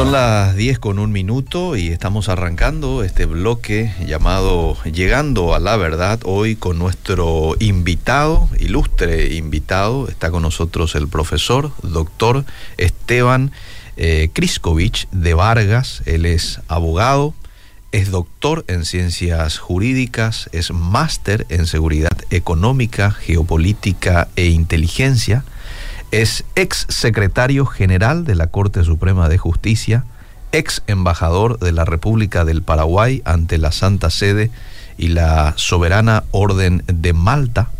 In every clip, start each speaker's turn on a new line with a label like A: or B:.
A: Son las 10 con un minuto y estamos arrancando este bloque llamado Llegando a la Verdad hoy con nuestro invitado, ilustre invitado. Está con nosotros el profesor, doctor Esteban eh, de Vargas. Él es abogado, es doctor en ciencias jurídicas, es máster en seguridad económica, geopolítica e inteligencia es ex secretario general de la Corte Suprema de Justicia, ex embajador de la República del Paraguay ante la Santa Sede y la Soberana Orden de Malta.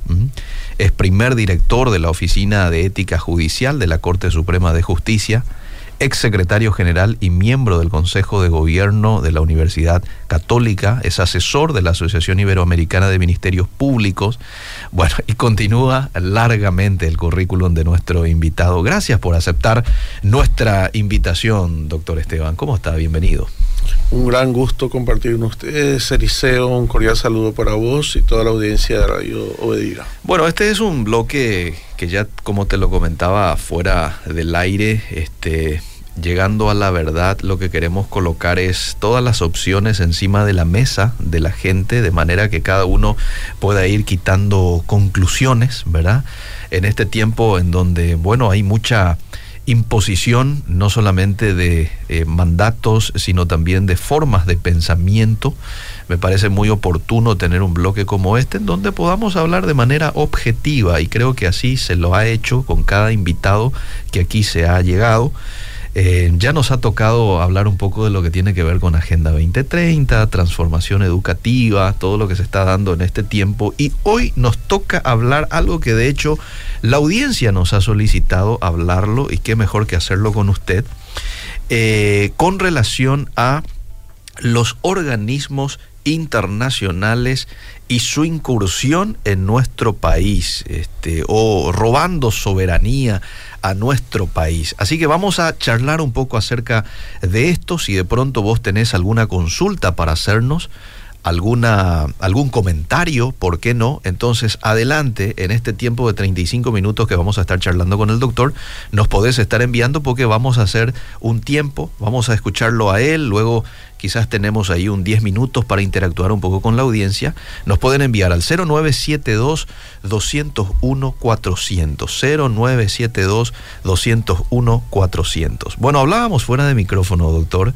A: Es primer director de la Oficina de Ética Judicial de la Corte Suprema de Justicia ex secretario general y miembro del Consejo de Gobierno de la Universidad Católica, es asesor de la Asociación Iberoamericana de Ministerios Públicos. Bueno, y continúa largamente el currículum de nuestro invitado. Gracias por aceptar nuestra invitación, doctor Esteban. ¿Cómo está? Bienvenido.
B: Un gran gusto compartir con ustedes, Eliseo. Un cordial saludo para vos y toda la audiencia de Radio Obedira.
A: Bueno, este es un bloque que ya, como te lo comentaba, fuera del aire, este, llegando a la verdad, lo que queremos colocar es todas las opciones encima de la mesa de la gente, de manera que cada uno pueda ir quitando conclusiones, ¿verdad? En este tiempo en donde, bueno, hay mucha imposición, no solamente de eh, mandatos, sino también de formas de pensamiento. Me parece muy oportuno tener un bloque como este en donde podamos hablar de manera objetiva y creo que así se lo ha hecho con cada invitado que aquí se ha llegado. Eh, ya nos ha tocado hablar un poco de lo que tiene que ver con Agenda 2030, transformación educativa, todo lo que se está dando en este tiempo. Y hoy nos toca hablar algo que de hecho la audiencia nos ha solicitado hablarlo y qué mejor que hacerlo con usted, eh, con relación a los organismos internacionales y su incursión en nuestro país, este, o robando soberanía a nuestro país. Así que vamos a charlar un poco acerca de esto. Si de pronto vos tenés alguna consulta para hacernos, alguna, algún comentario, ¿por qué no? Entonces, adelante, en este tiempo de 35 minutos que vamos a estar charlando con el doctor, nos podés estar enviando porque vamos a hacer un tiempo, vamos a escucharlo a él, luego quizás tenemos ahí un 10 minutos para interactuar un poco con la audiencia, nos pueden enviar al 0972 201 400 0972 201 400. Bueno, hablábamos fuera de micrófono, doctor,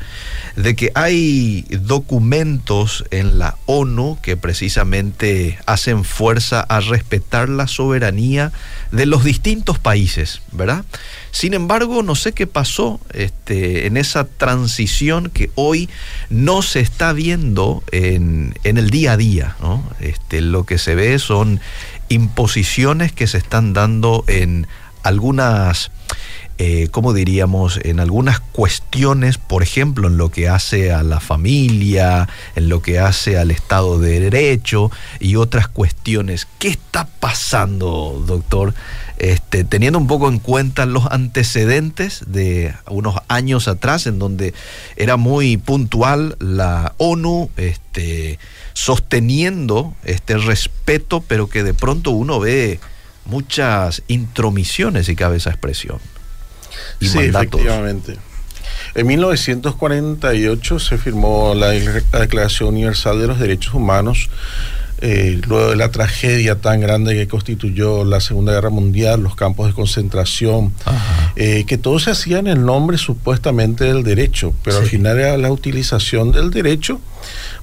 A: de que hay documentos en la ONU que precisamente hacen fuerza a respetar la soberanía de los distintos países, ¿verdad? Sin embargo, no sé qué pasó este, en esa transición que hoy no se está viendo en, el día a día. Este, lo que se ve son imposiciones que se están dando en algunas eh, ¿cómo diríamos?, en algunas cuestiones, por ejemplo, en lo que hace a la familia, en lo que hace al Estado de Derecho y otras cuestiones. ¿Qué está pasando, doctor? Este, teniendo un poco en cuenta los antecedentes de unos años atrás, en donde era muy puntual la ONU, este, sosteniendo este respeto, pero que de pronto uno ve muchas intromisiones, y cabe esa expresión
B: sí, efectivamente. En 1948 se firmó la, Declaración Universal de los Derechos Humanos, eh, luego de la tragedia tan grande que constituyó la Segunda Guerra Mundial, los campos de concentración, eh, que todo se hacía en el nombre supuestamente del derecho, pero al final era la utilización del derecho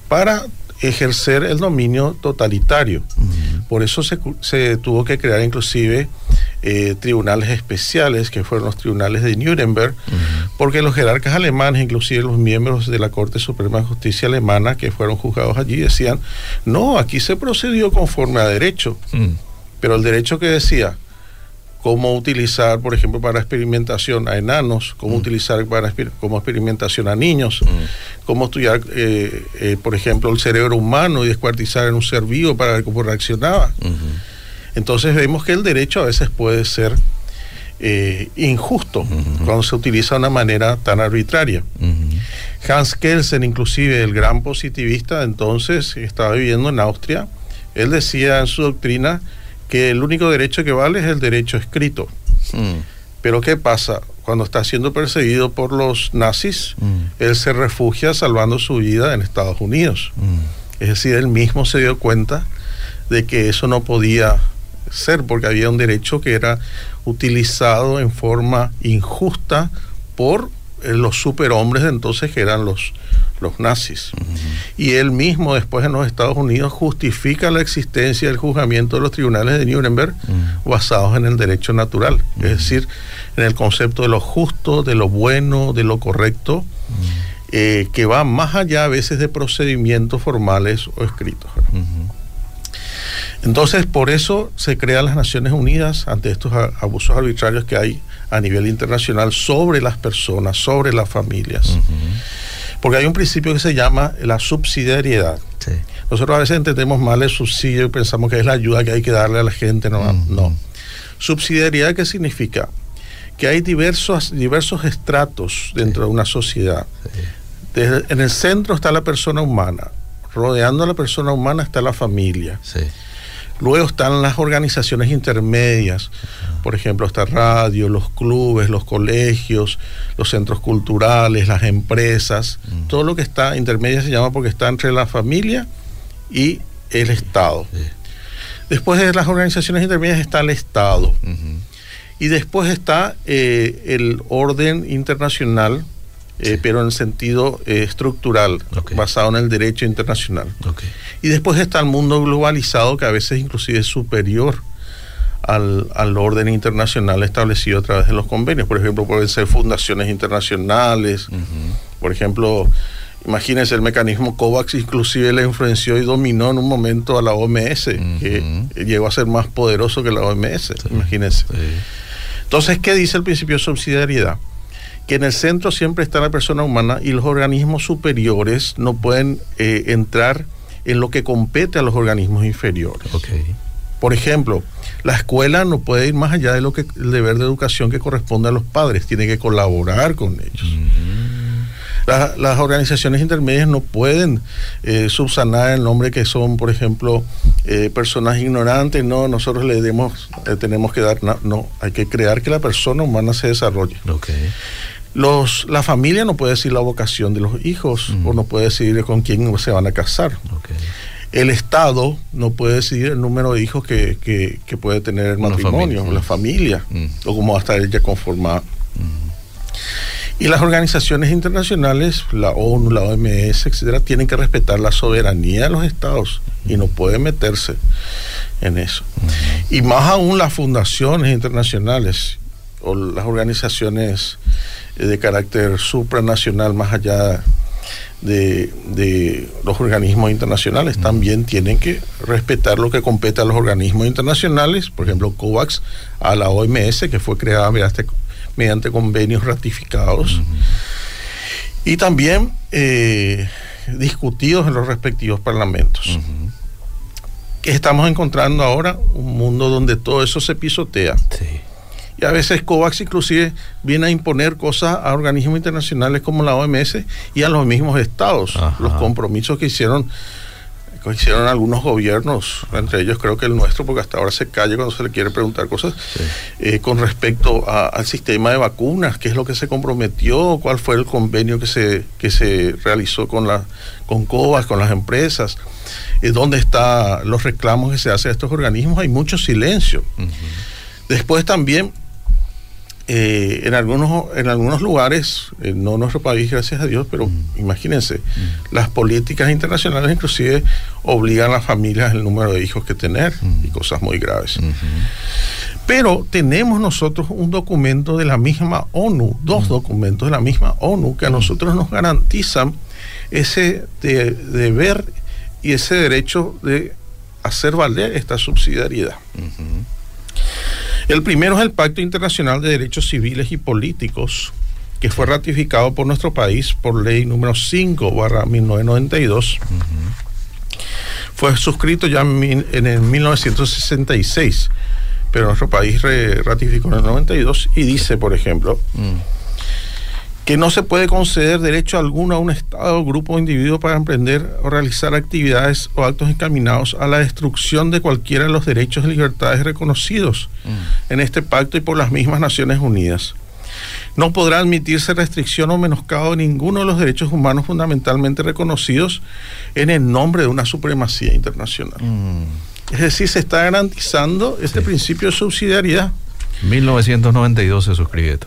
B: para ejercer el dominio totalitario. Por eso se, se, tuvo que crear inclusive eh, tribunales especiales, que fueron los tribunales de Nuremberg, porque los jerarcas alemanes, inclusive los miembros de la Corte Suprema de Justicia alemana que fueron juzgados allí, decían, no, aquí se procedió conforme a derecho, mm. pero el derecho que decía, cómo utilizar, por ejemplo, para experimentación a enanos, cómo mm. utilizar para como experimentación a niños, mm. cómo estudiar, eh, eh, por ejemplo, el cerebro humano y descuartizar en un ser vivo para ver cómo reaccionaba. Entonces vemos que el derecho a veces puede ser eh, injusto cuando se utiliza de una manera tan arbitraria. Hans Kelsen, inclusive el gran positivista, entonces estaba viviendo en Austria, él decía en su doctrina que el único derecho que vale es el derecho escrito. Mm. Pero ¿qué pasa? cuando está siendo perseguido por los nazis, mm. él se refugia salvando su vida en Estados Unidos. Mm. Es decir, él mismo se dio cuenta de que eso no podía ser porque había un derecho que era utilizado en forma injusta por los superhombres de entonces que eran los, los nazis. Y él mismo después en los Estados Unidos justifica la existencia del juzgamiento de los tribunales de Nuremberg basados en el derecho natural, es decir, en el concepto de lo justo, de lo bueno, de lo correcto, eh, que va más allá a veces de procedimientos formales o escritos. Entonces, por eso se crean las Naciones Unidas ante estos abusos arbitrarios que hay a nivel internacional sobre las personas, sobre las familias. Porque hay un principio que se llama la subsidiariedad. Nosotros a veces entendemos mal el subsidio y pensamos que es la ayuda que hay que darle a la gente. No, no. Subsidiariedad, ¿qué significa? Que hay diversos, diversos estratos dentro de una sociedad. en el centro está la persona humana. Rodeando a la persona humana está la familia. Luego están las organizaciones intermedias, por ejemplo, esta radio, los clubes, los colegios, los centros culturales, las empresas, mm. todo lo que está intermedia se llama porque está entre la familia y el Estado. Después de las organizaciones intermedias está el Estado. Y después está eh, el orden internacional, eh, pero en sentido eh, estructural, basado en el derecho internacional. Y después está el mundo globalizado, que a veces inclusive es superior al, orden internacional establecido a través de los convenios. Por ejemplo, pueden ser fundaciones internacionales, por ejemplo, imagínense el mecanismo COVAX inclusive le influenció y dominó en un momento a la OMS, que llegó a ser más poderoso que la OMS, imagínense. Entonces, ¿qué dice el principio de subsidiariedad? Que en el centro siempre está la persona humana y los organismos superiores no pueden eh, entrar en lo que compete a los organismos inferiores. Por ejemplo, la escuela no puede ir más allá de lo que el deber de educación que corresponde a los padres, tiene que colaborar con ellos. Mm. Las organizaciones intermedias no pueden eh, subsanar el nombre que son, por ejemplo, eh, personas ignorantes. No, nosotros le demos, tenemos que dar, no, no, hay que crear que la persona humana se desarrolle. Okay. Los, la familia no puede decir la vocación de los hijos o no puede decidir con quién se van a casar. El Estado no puede decidir el número de hijos que, que, puede tener el matrimonio, la familia, o cómo va a estar ella conformada. Y las organizaciones internacionales, la ONU, la OMS, etcétera, tienen que respetar la soberanía de los estados y no pueden meterse en eso. Y más aún las fundaciones internacionales o las organizaciones eh, de carácter supranacional más allá de, los organismos internacionales. También tienen que respetar lo que compete a los organismos internacionales, por ejemplo, COVAX, a la OMS, que fue creada mediante, mediante convenios ratificados, y también eh, discutidos en los respectivos parlamentos. Estamos encontrando ahora un mundo donde todo eso se pisotea. Sí. Y a veces COVAX inclusive viene a imponer cosas a organismos internacionales como la OMS y a los mismos estados, los compromisos que hicieron hicieron algunos gobiernos, entre ellos creo que el nuestro, porque hasta ahora se calla cuando se le quiere preguntar cosas, eh, con respecto al sistema de vacunas, qué es lo que se comprometió, cuál fue el convenio que se, que se realizó con, la, con COVAX, con las empresas, eh, dónde están los reclamos que se hacen a estos organismos, hay mucho silencio. Después también eh, en, algunos, en algunos lugares, eh, no nuestro país, gracias a Dios, pero mm. imagínense, mm. las políticas internacionales inclusive obligan a las familias el número de hijos que tener y mm. cosas muy graves. Pero tenemos nosotros un documento de la misma ONU, dos documentos de la misma ONU que a nosotros nos garantizan ese deber y ese derecho de hacer valer esta subsidiariedad. El primero es el Pacto Internacional de Derechos Civiles y Políticos, que fue ratificado por nuestro país por ley número 5 barra 1992. Fue suscrito ya en, el 1966, pero nuestro país ratificó en el 92 y dice, por ejemplo, mm que no se puede conceder derecho alguno a un Estado, grupo o individuo para emprender o realizar actividades o actos encaminados a la destrucción de cualquiera de los derechos y libertades reconocidos mm. en este pacto y por las mismas Naciones Unidas. No podrá admitirse restricción o menoscabo de ninguno de los derechos humanos fundamentalmente reconocidos en el nombre de una supremacía internacional. Mm. Es decir, se está garantizando este principio de subsidiariedad.
A: 1992 se suscribe esto.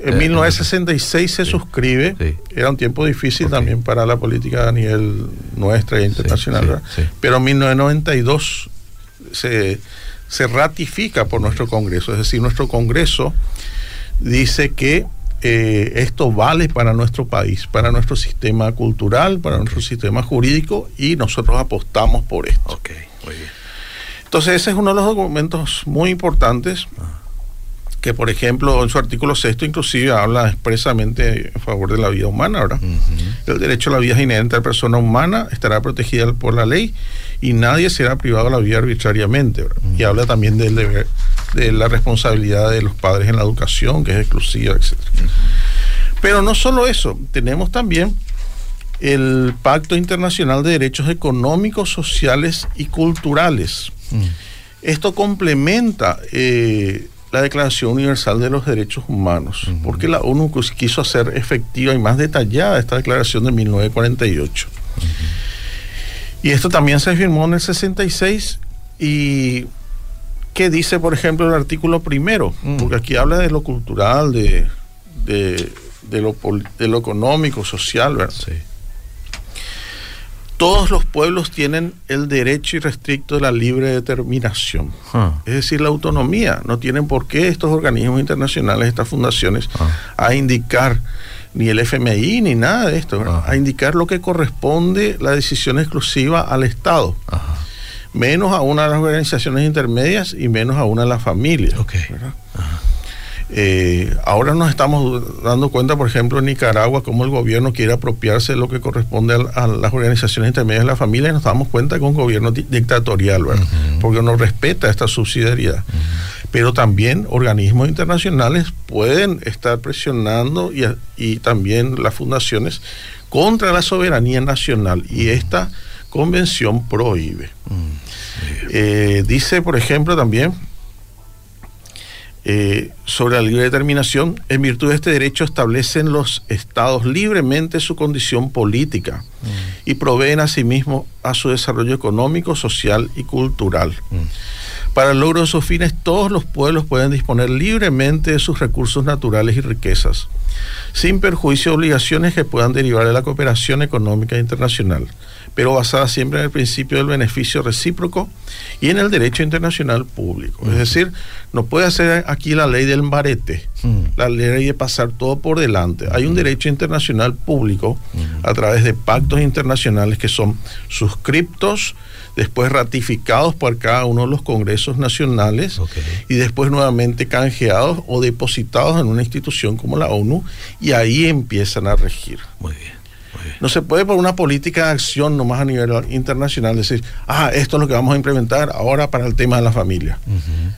B: En 1966 se suscribe. Era un tiempo difícil también para la política a nivel nuestra e internacional. Pero en 1992 se, se ratifica por nuestro Congreso. Es decir, nuestro Congreso dice que eh, esto vale para nuestro país, para nuestro sistema cultural, para nuestro sistema jurídico y nosotros apostamos por esto.
A: Okay, muy bien.
B: Entonces ese es uno de los documentos muy importantes. Ah que por ejemplo en su artículo sexto inclusive habla expresamente en favor de la vida humana, ¿verdad? El derecho a la vida es inherente a la persona humana, estará protegida por la ley y nadie será privado de la vida arbitrariamente, ¿verdad? Y habla también del deber, de la responsabilidad de los padres en la educación, que es exclusiva, etc. Pero no solo eso, tenemos también el Pacto Internacional de Derechos Económicos, Sociales y Culturales. Esto complementa eh, la Declaración Universal de los Derechos Humanos, porque la ONU quiso hacer efectiva y más detallada esta declaración de 1948. Y esto también se firmó en el 66 y ¿qué dice, por ejemplo, el artículo primero? Mm. Porque aquí habla de lo cultural, de, de, lo, de lo económico, social, ¿verdad? Sí todos los pueblos tienen el derecho irrestricto de la libre determinación. Ah. Es decir, la autonomía. No tienen por qué estos organismos internacionales, estas fundaciones, ah. a indicar ni el FMI ni nada de esto, a indicar lo que corresponde la decisión exclusiva al Estado. Menos a una de las organizaciones intermedias y menos a una de las familias. Eh, ahora nos estamos dando cuenta, por ejemplo, en Nicaragua, cómo el gobierno quiere apropiarse de lo que corresponde a, las organizaciones intermedias de la familia y nos damos cuenta que es un gobierno dictatorial, porque no respeta esta subsidiariedad. Pero también organismos internacionales pueden estar presionando y, también las fundaciones contra la soberanía nacional y esta convención prohíbe. Eh, dice, por ejemplo, también eh, sobre la libre determinación, en virtud de este derecho establecen los estados libremente su condición política mm. y proveen asimismo a su desarrollo económico, social y cultural. Mm. Para el logro de sus fines, todos los pueblos pueden disponer libremente de sus recursos naturales y riquezas, sin perjuicio de obligaciones que puedan derivar de la cooperación económica internacional pero basada siempre en el principio del beneficio recíproco y en el derecho internacional público. Es decir, no puede hacer aquí la ley del barete, la ley de pasar todo por delante. Hay un derecho internacional público a través de pactos internacionales que son suscriptos, después ratificados por cada uno de los congresos nacionales y después nuevamente canjeados o depositados en una institución como la ONU y ahí empiezan a regir.
A: Muy bien.
B: No se puede por una política de acción nomás a nivel internacional decir, ah, esto es lo que vamos a implementar ahora para el tema de la familia.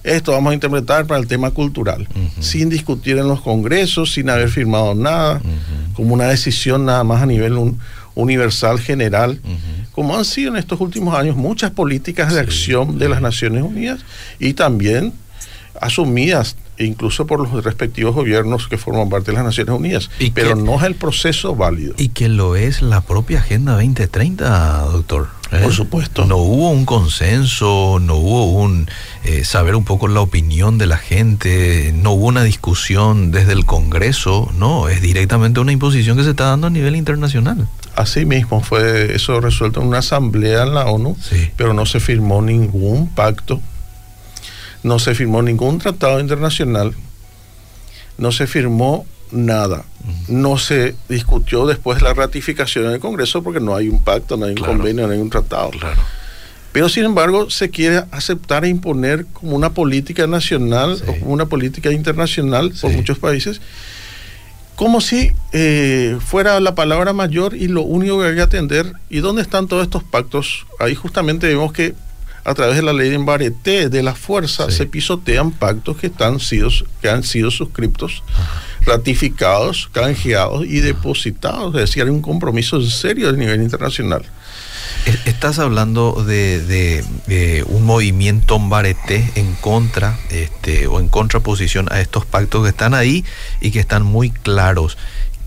B: Esto vamos a implementar para el tema cultural, sin discutir en los congresos, sin haber firmado nada, como una decisión nada más a nivel universal general, como han sido en estos últimos años muchas políticas de acción de las Naciones Unidas y también asumidas incluso por los respectivos gobiernos que forman parte de las Naciones Unidas. pero no es el proceso válido.
A: Y que lo es la propia Agenda 2030, doctor.
B: ¿eh? Por supuesto.
A: No hubo un consenso, no hubo un eh, saber un poco la opinión de la gente, no hubo una discusión desde el Congreso, no, es directamente una imposición que se está dando a nivel internacional.
B: Así mismo fue eso resuelto en una asamblea en la ONU, pero no se firmó ningún pacto no se firmó ningún tratado internacional, no se firmó nada. No se discutió después la ratificación en el Congreso porque no hay un pacto, no hay un convenio, no hay un tratado.
A: Claro.
B: Pero sin embargo se quiere aceptar e imponer como una política nacional o como una política internacional por muchos países, como si eh, fuera la palabra mayor y lo único que hay que atender. ¿Y dónde están todos estos pactos? Ahí justamente vemos que a través de la ley de embarete de la fuerza se pisotean pactos que, están sido, que han sido suscriptos, ratificados, canjeados y depositados. Es decir, hay un compromiso serio a nivel internacional.
A: Estás hablando de, un movimiento Mbareté en contra este, o en contraposición a estos pactos que están ahí y que están muy claros.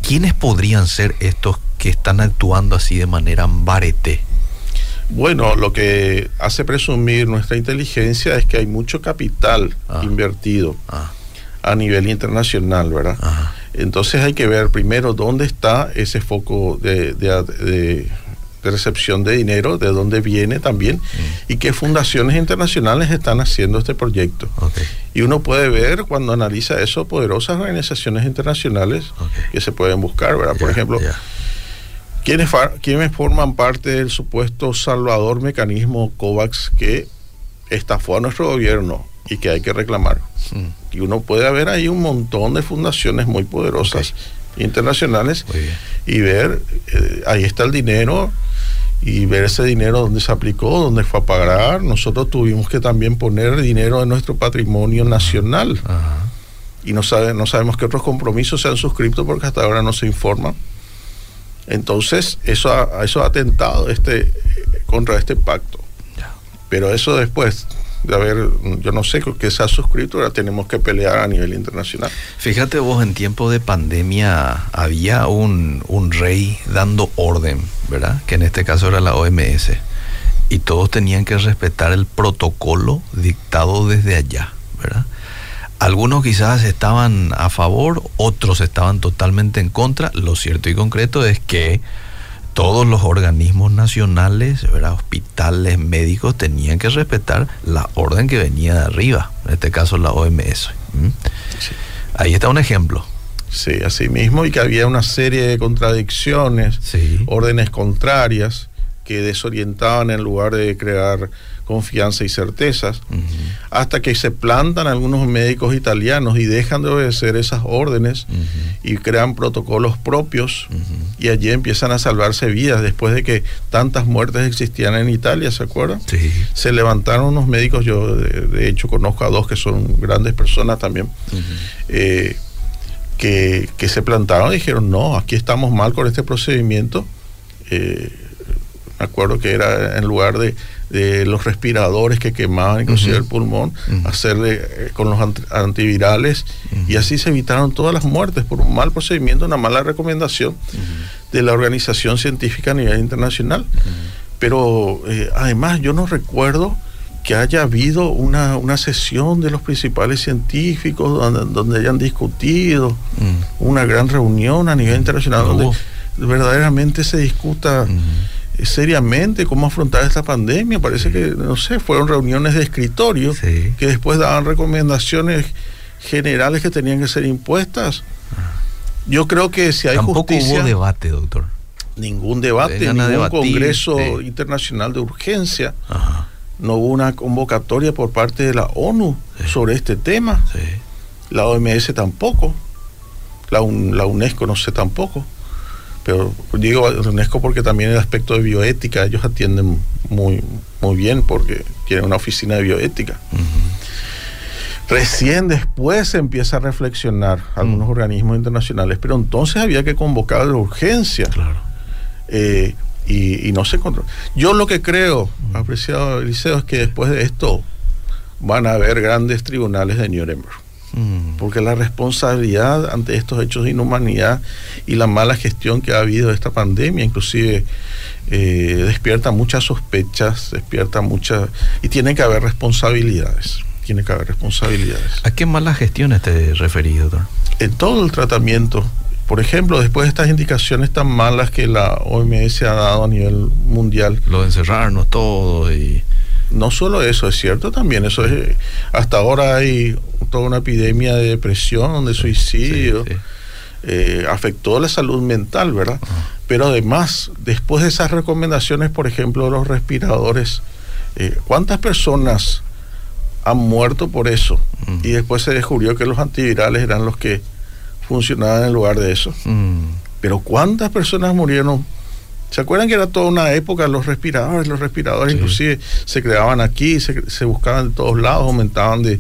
A: ¿Quiénes podrían ser estos que están actuando así de manera Mbareté?
B: Bueno, lo que hace presumir nuestra inteligencia es que hay mucho capital ah. invertido ah. a nivel internacional, ¿verdad? Entonces hay que ver primero dónde está ese foco de de recepción de dinero, de dónde viene también, mm. y qué fundaciones internacionales están haciendo este proyecto. Y uno puede ver cuando analiza eso poderosas organizaciones internacionales que se pueden buscar, ¿verdad? Por ejemplo, ¿quiénes, ¿quiénes forman parte del supuesto salvador mecanismo COVAX que estafó a nuestro gobierno y que hay que reclamar? Mm. Y uno puede ver ahí un montón de fundaciones muy poderosas internacionales y ver, eh, ahí está el dinero y ver ese dinero dónde se aplicó, dónde fue a pagar. Nosotros tuvimos que también poner dinero de nuestro patrimonio nacional. Y no, sabe, no sabemos qué otros compromisos se han suscrito porque hasta ahora no se informa. Entonces, eso ha, eso ha atentado este, contra este pacto. Pero eso después de haber, yo no sé qué se ha suscrito, ahora tenemos que pelear a nivel internacional.
A: Fíjate vos, en tiempo de pandemia había un, un rey dando orden, ¿verdad? Que en este caso era la OMS. Y todos tenían que respetar el protocolo dictado desde allá, ¿verdad? Algunos quizás estaban a favor, otros estaban totalmente en contra. Lo cierto y concreto es que todos los organismos nacionales, hospitales, médicos, tenían que respetar la orden que venía de arriba, en este caso la OMS. Ahí está un ejemplo.
B: Sí, así mismo, y que había una serie de contradicciones, órdenes contrarias que desorientaban en lugar de crear confianza y certezas, hasta que se plantan algunos médicos italianos y dejan de obedecer esas órdenes y crean protocolos propios y allí empiezan a salvarse vidas después de que tantas muertes existían en Italia, ¿se acuerdan? Se levantaron unos médicos, yo de, hecho conozco a dos que son grandes personas también, eh, que, que, se plantaron y dijeron, no, aquí estamos mal con este procedimiento. Eh, acuerdo que era en lugar de de los respiradores que quemaban inclusive el pulmón, hacerle eh, con los antivirales. Y así se evitaron todas las muertes por un mal procedimiento, una mala recomendación de la organización científica a nivel internacional. Pero eh, además yo no recuerdo que haya habido una, una sesión de los principales científicos donde, donde hayan discutido una gran reunión a nivel internacional donde verdaderamente se discuta seriamente cómo afrontar esta pandemia. Parece que, no sé, fueron reuniones de escritorio que después daban recomendaciones generales que tenían que ser impuestas. Yo creo que si hay
A: Tampoco hubo debate, doctor.
B: Ningún debate, ningún congreso internacional de urgencia. No hubo una convocatoria por parte de la ONU sobre este tema. La OMS tampoco. La, la UNESCO no sé tampoco pero digo UNESCO porque también el aspecto de bioética ellos atienden muy, muy bien porque tienen una oficina de bioética. Recién después se empieza a reflexionar algunos mm. organismos internacionales, pero entonces había que convocar de urgencia.
A: Claro.
B: Eh, y, no se controla. Yo lo que creo, mm. apreciado Eliseo, es que después de esto van a haber grandes tribunales de Nuremberg. Mm. Porque la responsabilidad ante estos hechos de inhumanidad y la mala gestión que ha habido de esta pandemia, inclusive eh, despierta muchas sospechas, despierta muchas... y tiene que haber responsabilidades. Tiene que haber responsabilidades.
A: ¿A qué mala gestión esté referido, doctor?
B: En todo el tratamiento. Por ejemplo, después de estas indicaciones tan malas que la OMS ha dado a nivel mundial.
A: Lo de encerrarnos todo y
B: no solo eso, es cierto también, eso es, hasta ahora hay toda una epidemia de depresión, de suicidio, eh, afectó la salud mental, ¿verdad? Pero además, después de esas recomendaciones, por ejemplo, de los respiradores, eh, ¿cuántas personas han muerto por eso? Y después se descubrió que los antivirales eran los que funcionaban en lugar de eso. Pero ¿cuántas personas murieron? ¿Se acuerdan que era toda una época los respiradores? Los respiradores inclusive se creaban aquí, se, buscaban de todos lados, aumentaban de,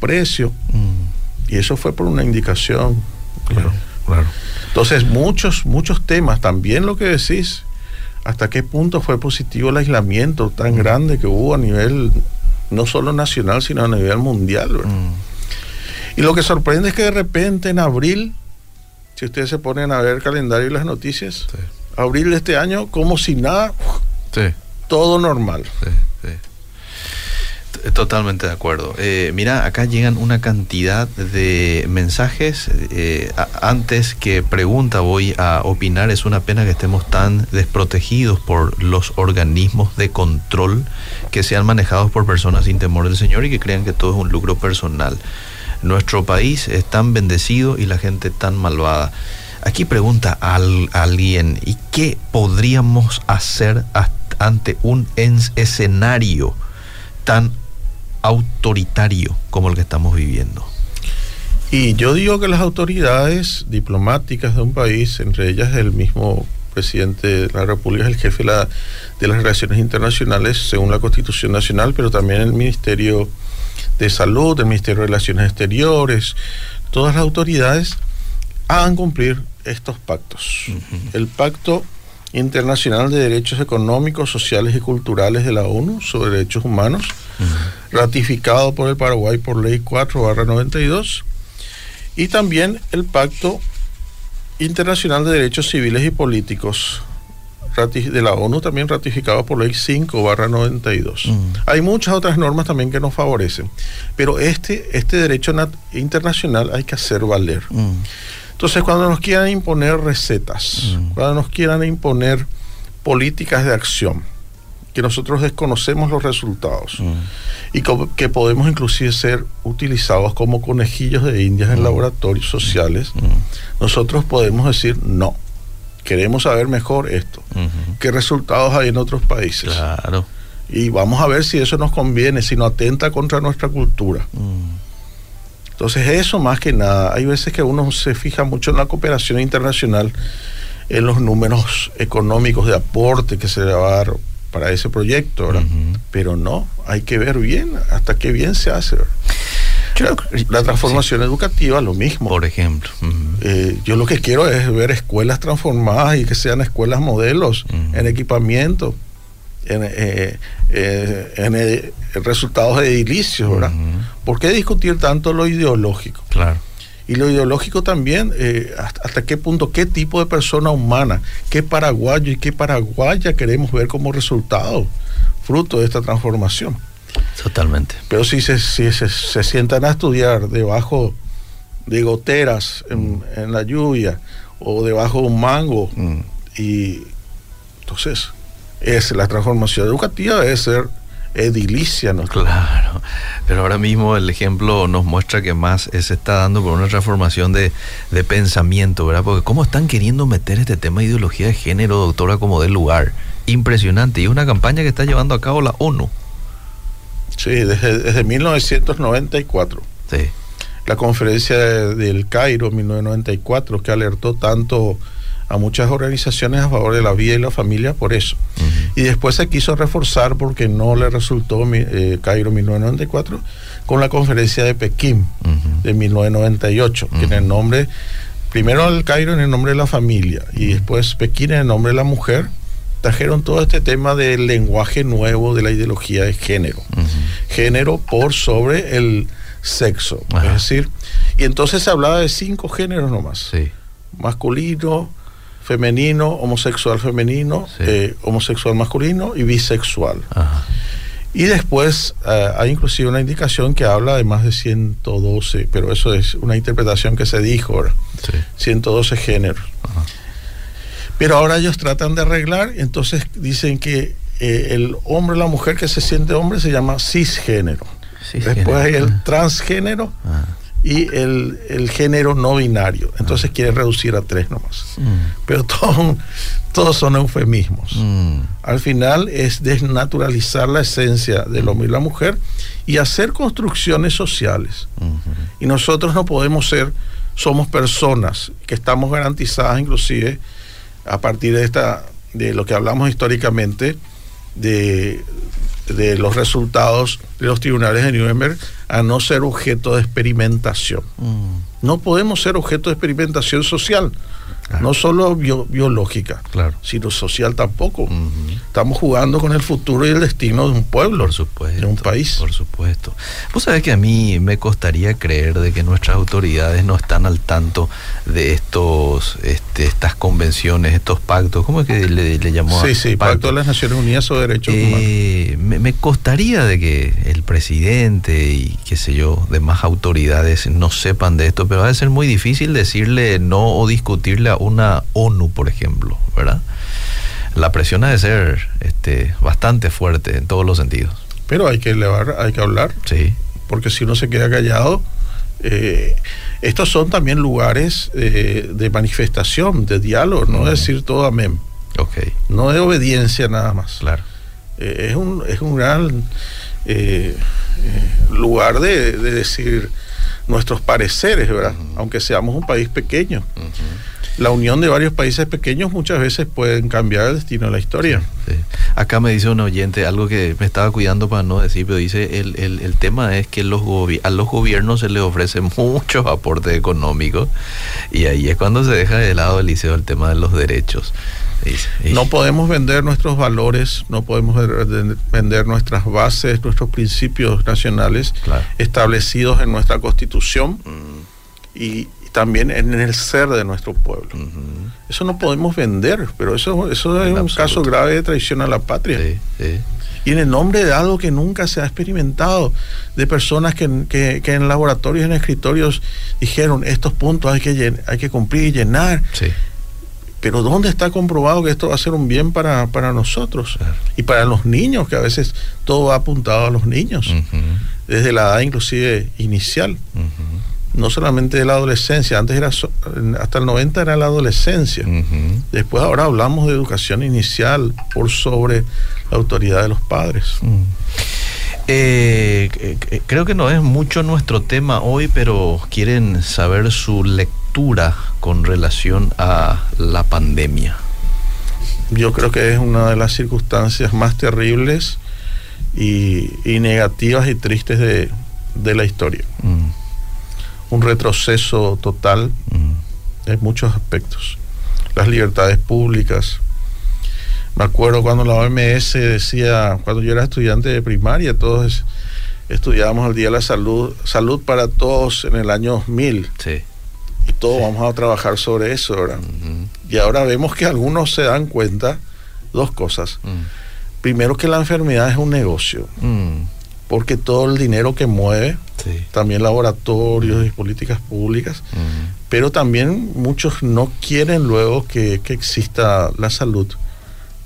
B: precio. Mm. Y eso fue por una indicación.
A: Claro, claro.
B: Entonces, muchos, muchos temas, también lo que decís, hasta qué punto fue positivo el aislamiento tan grande que hubo a nivel no solo nacional, sino a nivel mundial. Y lo que sorprende es que de repente en abril, si ustedes se ponen a ver el calendario y las noticias, abril de este año, como si nada, todo normal.
A: Totalmente de acuerdo. Eh, mira, acá llegan una cantidad de mensajes. Eh, antes que pregunta voy a opinar, es una pena que estemos tan desprotegidos por los organismos de control que sean manejados por personas sin temor del Señor y que crean que todo es un lucro personal. Nuestro país es tan bendecido y la gente tan malvada. Aquí pregunta a alguien, ¿y qué podríamos hacer ante un escenario tan autoritario como el que estamos viviendo?
B: Y yo digo que las autoridades diplomáticas de un país, entre ellas el mismo presidente de la República, el jefe de, de las relaciones internacionales, según la Constitución Nacional, pero también el Ministerio de Salud, el Ministerio de Relaciones Exteriores, todas las autoridades hagan cumplir estos pactos. El pacto internacional de derechos económicos, sociales y culturales de la ONU sobre derechos humanos, ratificado por el Paraguay por ley 4-92, y también el Pacto Internacional de Derechos Civiles y Políticos de la ONU, también ratificado por ley 5-92. Hay muchas otras normas también que nos favorecen, pero este, este derecho internacional hay que hacer valer. Entonces, cuando nos quieran imponer recetas, cuando nos quieran imponer políticas de acción, que nosotros desconocemos los resultados mm. y que podemos inclusive ser utilizados como conejillos de indias en mm. laboratorios sociales, mm. nosotros podemos decir no. Queremos saber mejor esto. ¿Qué resultados hay en otros países?
A: Claro.
B: Y vamos a ver si eso nos conviene, si no atenta contra nuestra cultura. Entonces eso más que nada, hay veces que uno se fija mucho en la cooperación internacional, en los números económicos de aporte que se le va a dar para ese proyecto, Pero no, hay que ver bien hasta qué bien se hace. la, transformación educativa, lo mismo.
A: Por ejemplo.
B: Eh, yo lo que quiero es ver escuelas transformadas y que sean escuelas modelos en equipamiento, en, eh, eh, en resultados edilicios, ¿verdad? ¿Por qué discutir tanto lo ideológico?
A: Claro
B: y lo ideológico también, eh, hasta, qué punto, qué tipo de persona humana, qué paraguayo y qué paraguaya queremos ver como resultado, fruto de esta transformación.
A: Totalmente.
B: Pero si se, si se, sientan a estudiar debajo de goteras en, mm. la lluvia o debajo de un mango, mm. y entonces es la transformación educativa debe ser edilicia. ¿no?
A: Claro, pero ahora mismo el ejemplo nos muestra que más se está dando por una transformación de, pensamiento, ¿verdad? Porque cómo están queriendo meter este tema de ideología de género, doctora, como del lugar. Impresionante. Y es una campaña que está llevando a cabo la ONU.
B: Sí, desde, desde 1994.
A: Sí.
B: La conferencia del Cairo, 1994, que alertó tanto a muchas organizaciones a favor de la vida y la familia por eso. Y después se quiso reforzar porque no le resultó eh, Cairo 1994 con la conferencia de Pekín de 1998, que en el nombre, primero el Cairo en el nombre de la familia y después Pekín en el nombre de la mujer, trajeron todo este tema del lenguaje nuevo de la ideología de género. Género por sobre el sexo. Es decir, y entonces se hablaba de cinco géneros nomás.
A: Sí.
B: Masculino, femenino, homosexual femenino, eh, homosexual masculino y bisexual. Y después eh, hay inclusive una indicación que habla de más de 112, pero eso es una interpretación que se dijo, 112 géneros. Pero ahora ellos tratan de arreglar, entonces dicen que eh, el hombre o la mujer que se siente hombre se llama cisgénero. Después hay el transgénero y el, género no binario. Entonces ah. quiere reducir a tres nomás. Mm. Pero todos son eufemismos. Mm. Al final es desnaturalizar la esencia del hombre y la mujer y hacer construcciones sociales. Y nosotros no podemos ser, somos personas que estamos garantizadas inclusive a partir de esta de lo que hablamos históricamente de de los resultados de los tribunales de Nuremberg a no ser objeto de experimentación. Mm. No podemos ser objeto de experimentación social. No solo biológica, claro. sino social tampoco. Estamos jugando con el futuro y el destino de un pueblo,
A: por supuesto,
B: de un país.
A: Por supuesto. Vos sabés que a mí me costaría creer de que nuestras autoridades no están al tanto de estos, este, estas convenciones, estos pactos. ¿Cómo es que le, llamó?
B: Sí, sí, pacto? de las Naciones Unidas sobre Derechos
A: eh, Humanos. Me, costaría de que el presidente y qué sé yo, demás autoridades no sepan de esto, pero va a ser muy difícil decirle no o discutirle una ONU, por ejemplo, ¿verdad? La presión ha de ser este, bastante fuerte en todos los sentidos.
B: Pero hay que elevar, hay que hablar. Sí. Porque si uno se queda callado, eh, estos son también lugares eh, de manifestación, de diálogo, no decir todo amén. Okay. No de obediencia nada más. Claro. Eh, es, un, es un gran lugar de, decir nuestros pareceres, ¿verdad? Aunque seamos un país pequeño la unión de varios países pequeños muchas veces pueden cambiar el destino de la historia.
A: Acá me dice un oyente algo que me estaba cuidando para no decir, pero dice, el, el, tema es que los a los gobiernos se les ofrece muchos aportes económicos y ahí es cuando se deja de lado el liceo el tema de los derechos.
B: no podemos vender nuestros valores, no podemos vender nuestras bases, nuestros principios nacionales establecidos en nuestra constitución. Mm. Y, también en el ser de nuestro pueblo. Eso no podemos vender, pero eso, eso es un caso grave de traición a la patria. Y en el nombre de algo que nunca se ha experimentado, de personas que, en laboratorios, en escritorios, dijeron, estos puntos hay que, hay que cumplir y llenar. Pero ¿dónde está comprobado que esto va a ser un bien para, nosotros? Y para los niños, que a veces todo va apuntado a los niños, desde la edad inclusive inicial no solamente de la adolescencia, antes era hasta el 90 era la adolescencia. Después ahora hablamos de educación inicial por sobre la autoridad de los padres. Mm.
A: Eh, eh, creo que no es mucho nuestro tema hoy, pero quieren saber su lectura con relación a la pandemia.
B: Yo creo que es una de las circunstancias más terribles y, negativas y tristes de, la historia. Mm un retroceso total en muchos aspectos. Las libertades públicas. Me acuerdo cuando la OMS decía, cuando yo era estudiante de primaria, todos estudiábamos el Día de la Salud, salud para todos en el año 2000. Sí. Y todos vamos a trabajar sobre eso, ¿verdad? Y ahora vemos que algunos se dan cuenta dos cosas. Mm. Primero que la enfermedad es un negocio. Mm porque todo el dinero que mueve, también laboratorios y políticas públicas, pero también muchos no quieren luego que, exista la salud,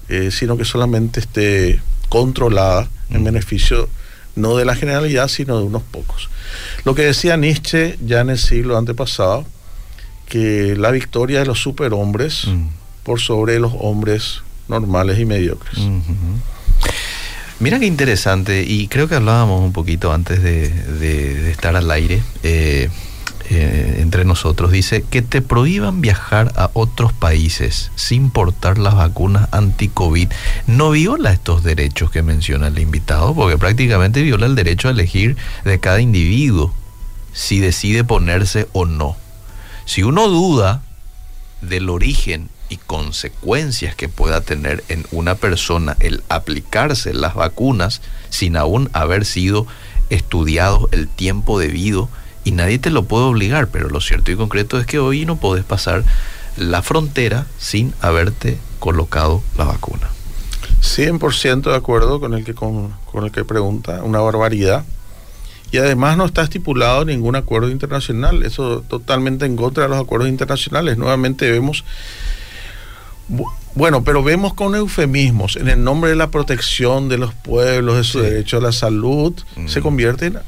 B: eh, sino que solamente esté controlada en beneficio no de la generalidad, sino de unos pocos. Lo que decía Nietzsche ya en el siglo antepasado, que la victoria de los superhombres por sobre los hombres normales y mediocres.
A: Mira qué interesante, y creo que hablábamos un poquito antes de, estar al aire eh, eh, entre nosotros. Dice que te prohíban viajar a otros países sin portar las vacunas anti-COVID. No viola estos derechos que menciona el invitado, porque prácticamente viola el derecho a elegir de cada individuo si decide ponerse o no. Si uno duda del origen y consecuencias que pueda tener en una persona el aplicarse las vacunas sin aún haber sido estudiado el tiempo debido y nadie te lo puede obligar, pero lo cierto y concreto es que hoy no podés pasar la frontera sin haberte colocado la vacuna.
B: 100% de acuerdo con el que con, con el que pregunta, una barbaridad y además no está estipulado ningún acuerdo internacional. Eso totalmente en contra de los acuerdos internacionales. Nuevamente vemos bueno, pero vemos con eufemismos, en el nombre de la protección de los pueblos, de su derecho a la salud, mm. se convierten,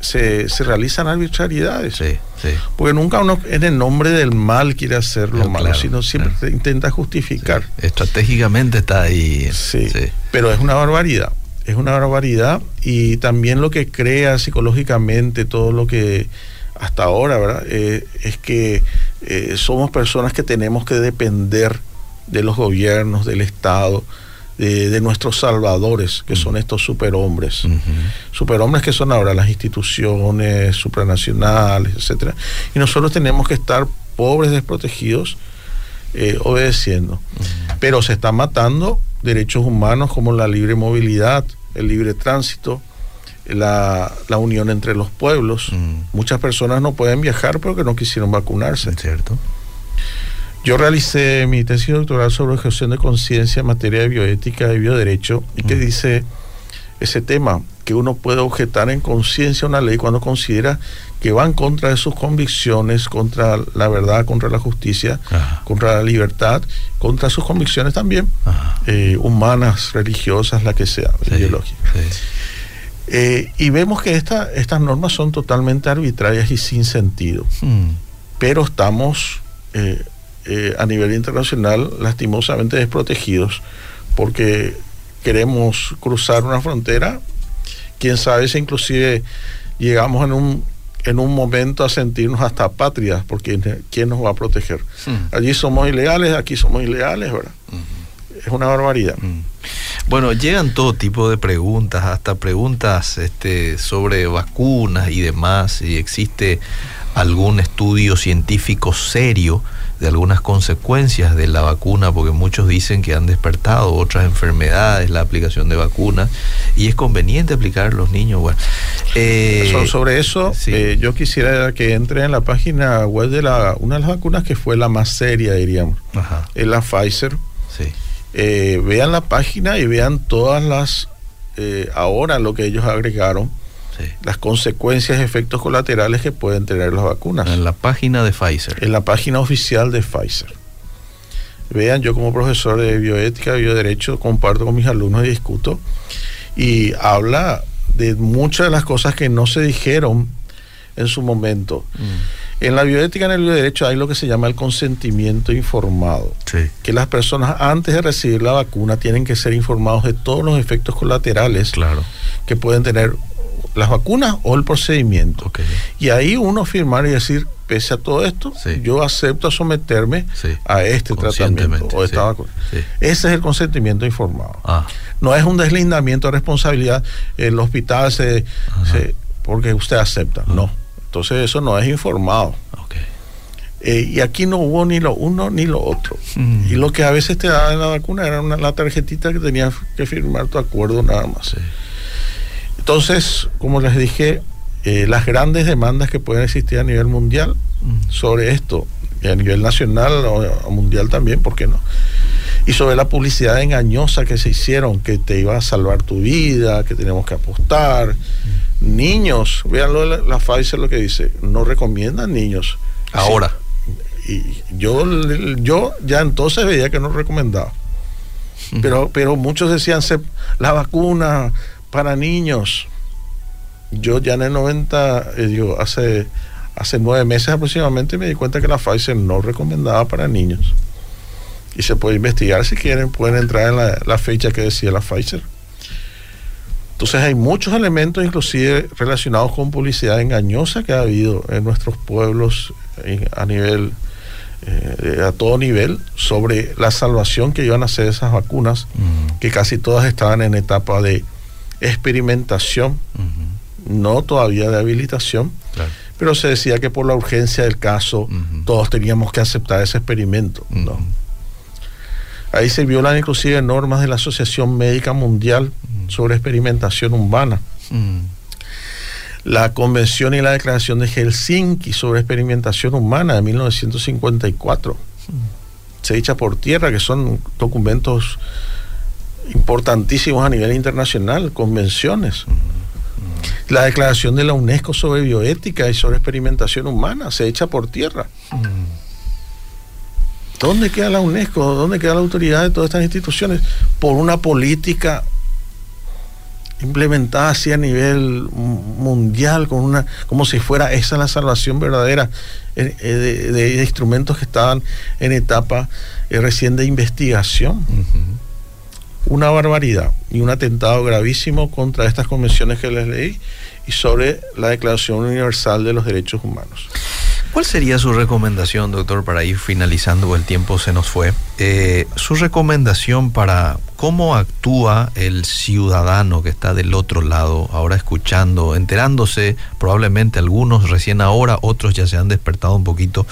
B: se, se, realizan arbitrariedades. Sí, sí. Porque nunca uno en el nombre del mal quiere hacer lo malo, sino siempre intenta justificar.
A: Estratégicamente está ahí.
B: Sí, pero es una barbaridad. Es una barbaridad y también lo que crea psicológicamente todo lo que hasta ahora, ¿verdad? Eh, es que eh, somos personas que tenemos que depender de los gobiernos, del Estado, de, nuestros salvadores, que son estos superhombres. Superhombres que son ahora las instituciones supranacionales, etcétera. Y nosotros tenemos que estar pobres, desprotegidos, eh, obedeciendo. Pero se están matando derechos humanos como la libre movilidad, el libre tránsito, la, unión entre los pueblos. Muchas personas no pueden viajar porque no quisieron vacunarse.
A: Cierto.
B: Yo realicé mi tesis doctoral sobre objeción de conciencia en materia de bioética y bioderecho y que dice ese tema, que uno puede objetar en conciencia una ley cuando considera que va en contra de sus convicciones, contra la verdad, contra la justicia, contra la libertad, contra sus convicciones también, eh, humanas, religiosas, la que sea, ideológicas. Eh, y vemos que esta, estas normas son totalmente arbitrarias y sin sentido. Hmm. Pero estamos eh, a nivel internacional lastimosamente desprotegidos porque queremos cruzar una frontera, quién sabe si inclusive llegamos en un en un momento a sentirnos hasta patrias, porque ¿quién nos va a proteger? Allí somos ilegales, aquí somos ilegales, ¿verdad? Es una barbaridad.
A: Bueno, llegan todo tipo de preguntas, hasta preguntas este, sobre vacunas y demás, si existe algún estudio científico serio de algunas consecuencias de la vacuna, porque muchos dicen que han despertado otras enfermedades la aplicación de vacunas y es conveniente aplicar a los niños. Bueno,
B: eh, sobre eso, eh, yo quisiera que entre en la página web de la una de las vacunas que fue la más seria, diríamos, es la Pfizer. Eh, vean la página y vean todas las ahora lo que ellos agregaron las consecuencias, efectos colaterales que pueden tener las vacunas.
A: En la página de Pfizer.
B: En la página oficial de Pfizer. Vean, yo como profesor de bioética bioderecho comparto con mis alumnos y discuto y habla de muchas de las cosas que no se dijeron en su momento. Mm. En la bioética, en el bioderecho, hay lo que se llama el consentimiento informado. Que las personas antes de recibir la vacuna tienen que ser informados de todos los efectos colaterales
A: claro.
B: que pueden tener las vacunas o el procedimiento. Y ahí uno firmar y decir, pese a todo esto, yo acepto someterme a este tratamiento o esta vacuna. Ese es el consentimiento informado. Ah. No es un deslindamiento de responsabilidad. El hospital se, porque usted acepta. No. Entonces eso no es informado. Eh, y aquí no hubo ni lo uno ni lo otro. Mm. Y lo que a veces te daban la vacuna era una, la tarjetita que tenías que firmar tu acuerdo nada más. Entonces, como les dije, eh, las grandes demandas que pueden existir a nivel mundial mm. sobre esto, y a nivel nacional o mundial también, ¿por qué no? Y sobre la publicidad engañosa que se hicieron, que te iba a salvar tu vida, que tenemos que apostar. Mm. Niños, veanlo la, la Pfizer lo que dice, no recomiendan niños.
A: Ahora.
B: y yo, yo ya entonces veía que no recomendaba. Pero, pero muchos decían, la vacuna para niños. Yo ya en el 90, eh, digo, hace, hace nueve meses aproximadamente me di cuenta que la Pfizer no recomendaba para niños. Y se puede investigar si quieren, pueden entrar en la, fecha que decía la Pfizer. Entonces hay muchos elementos inclusive relacionados con publicidad engañosa que ha habido en nuestros pueblos a nivel, eh, a todo nivel, sobre la salvación que iban a hacer esas vacunas, que casi todas estaban en etapa de experimentación, no todavía de habilitación, pero se decía que por la urgencia del caso todos teníamos que aceptar ese experimento. ¿no? Ahí se violan inclusive normas de la Asociación Médica Mundial sobre experimentación humana. La Convención y la Declaración de Helsinki sobre experimentación humana de 1954 se echa por tierra, que son documentos importantísimos a nivel internacional, convenciones. La declaración de la UNESCO sobre bioética y sobre experimentación humana se echa por tierra. ¿Dónde queda la UNESCO? ¿Dónde queda la autoridad de todas estas instituciones? Por una política implementada así a nivel mundial, con una, como si fuera esa la salvación verdadera eh, eh, de, instrumentos que estaban en etapa eh, recién de investigación una barbaridad y un atentado gravísimo contra estas convenciones que les leí y sobre la Declaración Universal de los Derechos Humanos.
A: ¿Cuál sería su recomendación, doctor, para ir finalizando? El tiempo se nos fue. Eh, su recomendación para cómo actúa el ciudadano que está del otro lado, ahora escuchando, enterándose, probablemente algunos recién ahora, otros ya se han despertado un poquito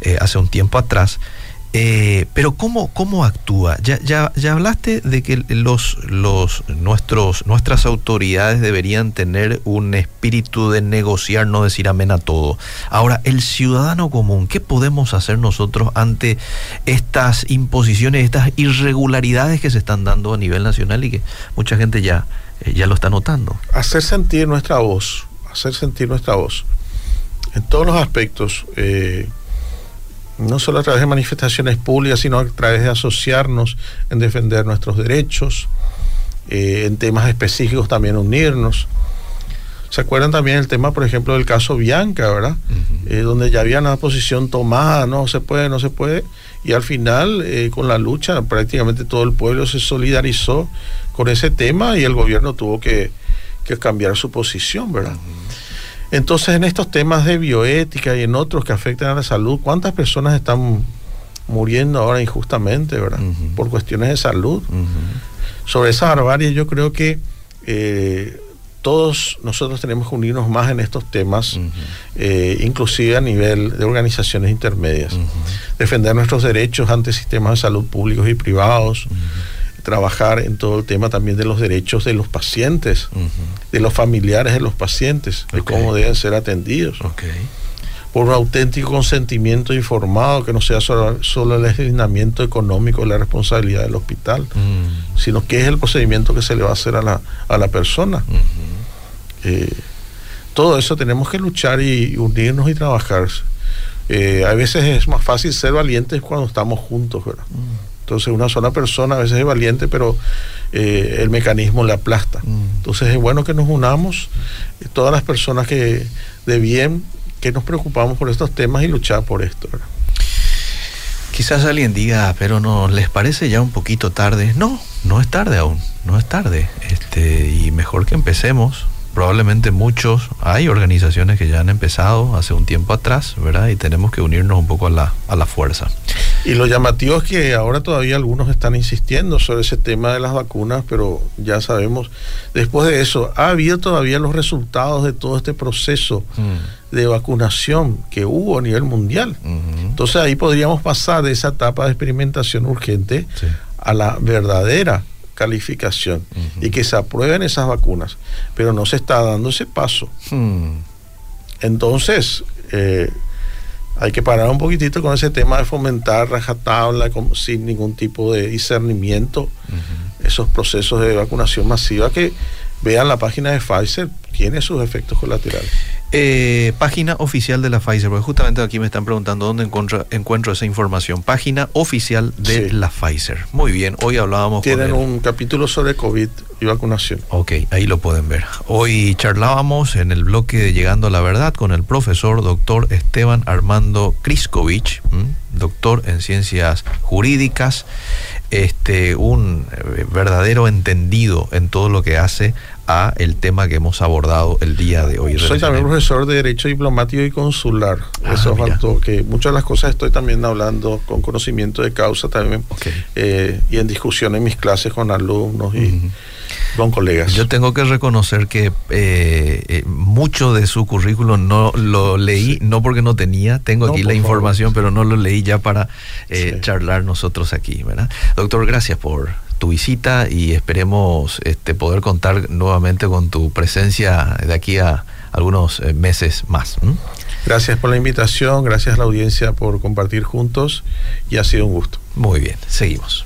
A: eh, hace un tiempo atrás Eh, pero ¿cómo, cómo actúa? Ya, ya, ya hablaste de que los, los, nuestros, nuestras autoridades deberían tener un espíritu de negociar, no decir amén a todo. Ahora, el ciudadano común, ¿qué podemos hacer nosotros ante estas imposiciones, estas irregularidades que se están dando a nivel nacional y que mucha gente ya, eh, ya lo está notando?
B: Hacer sentir nuestra voz, hacer sentir nuestra voz en todos los aspectos. Eh, no solo a través de manifestaciones públicas, sino a través de asociarnos en defender nuestros derechos, eh, en temas específicos también unirnos. ¿Se acuerdan también el tema, por ejemplo, del caso Bianca, ¿verdad? Eh, donde ya había una posición tomada, no se puede, no se puede, y al final, eh, con la lucha, prácticamente todo el pueblo se solidarizó con ese tema y el gobierno tuvo que, que cambiar su posición, ¿verdad? Entonces, en estos temas de bioética y en otros que afectan a la salud, ¿cuántas personas están muriendo ahora injustamente, verdad? Por cuestiones de salud. Sobre esa barbarie, yo creo que eh, todos nosotros tenemos que unirnos más en estos temas, eh, inclusive a nivel de organizaciones intermedias. Defender nuestros derechos ante sistemas de salud públicos y privados trabajar en todo el tema también de los derechos de los pacientes, de los familiares de los pacientes, de cómo deben ser atendidos. Por un auténtico consentimiento informado, que no sea solo, el asignamiento económico, la responsabilidad del hospital, sino que es el procedimiento que se le va a hacer a la, a la persona. Eh, todo eso tenemos que luchar y, unirnos y trabajar. Eh, a veces es más fácil ser valientes cuando estamos juntos, ¿verdad? Entonces una sola persona a veces es valiente, pero eh, el mecanismo le aplasta. Mm. Entonces es bueno que nos unamos, eh, todas las personas que de bien, que nos preocupamos por estos temas y luchar por esto.
A: Quizás alguien diga, pero no, ¿les parece ya un poquito tarde? No, no es tarde aún, no es tarde. Este, y mejor que empecemos probablemente muchos, hay organizaciones que ya han empezado hace un tiempo atrás, ¿verdad? Y tenemos que unirnos un poco a la, a la fuerza.
B: Y lo llamativo es que ahora todavía algunos están insistiendo sobre ese tema de las vacunas, pero ya sabemos, después de eso, ha habido todavía los resultados de todo este proceso mm. de vacunación que hubo a nivel mundial. Entonces ahí podríamos pasar de esa etapa de experimentación urgente a la verdadera calificación y que se aprueben esas vacunas, pero no se está dando ese paso. Hmm. Entonces, eh, hay que parar un poquitito con ese tema de fomentar rajatabla sin ningún tipo de discernimiento esos procesos de vacunación masiva que vean la página de Pfizer, tiene sus efectos colaterales.
A: Eh, página oficial de la Pfizer, porque justamente aquí me están preguntando dónde encuentro, encuentro esa información. Página oficial de la Pfizer. Muy bien, hoy hablábamos
B: Tienen un capítulo sobre COVID y vacunación.
A: Ok, ahí lo pueden ver. Hoy charlábamos en el bloque de Llegando a la Verdad con el profesor doctor Esteban Armando Kriskovich, doctor en ciencias jurídicas, este, un eh, verdadero entendido en todo lo que hace a el tema que hemos abordado el día de hoy.
B: Soy también profesor de Derecho Diplomático y Consular. Ah, Eso faltó, que muchas de las cosas estoy también hablando con conocimiento de causa también eh, y en discusión en mis clases con alumnos y con colegas.
A: Yo tengo que reconocer que eh, eh, mucho de su currículum no lo leí, no porque no tenía, tengo aquí la información, pero no lo leí ya para charlar nosotros aquí, ¿verdad? Doctor, gracias por tu visita y esperemos este, poder contar nuevamente con tu presencia de aquí a algunos eh, meses más.
B: Gracias por la invitación, gracias a la audiencia por compartir juntos y ha sido un gusto.
A: Muy bien, seguimos.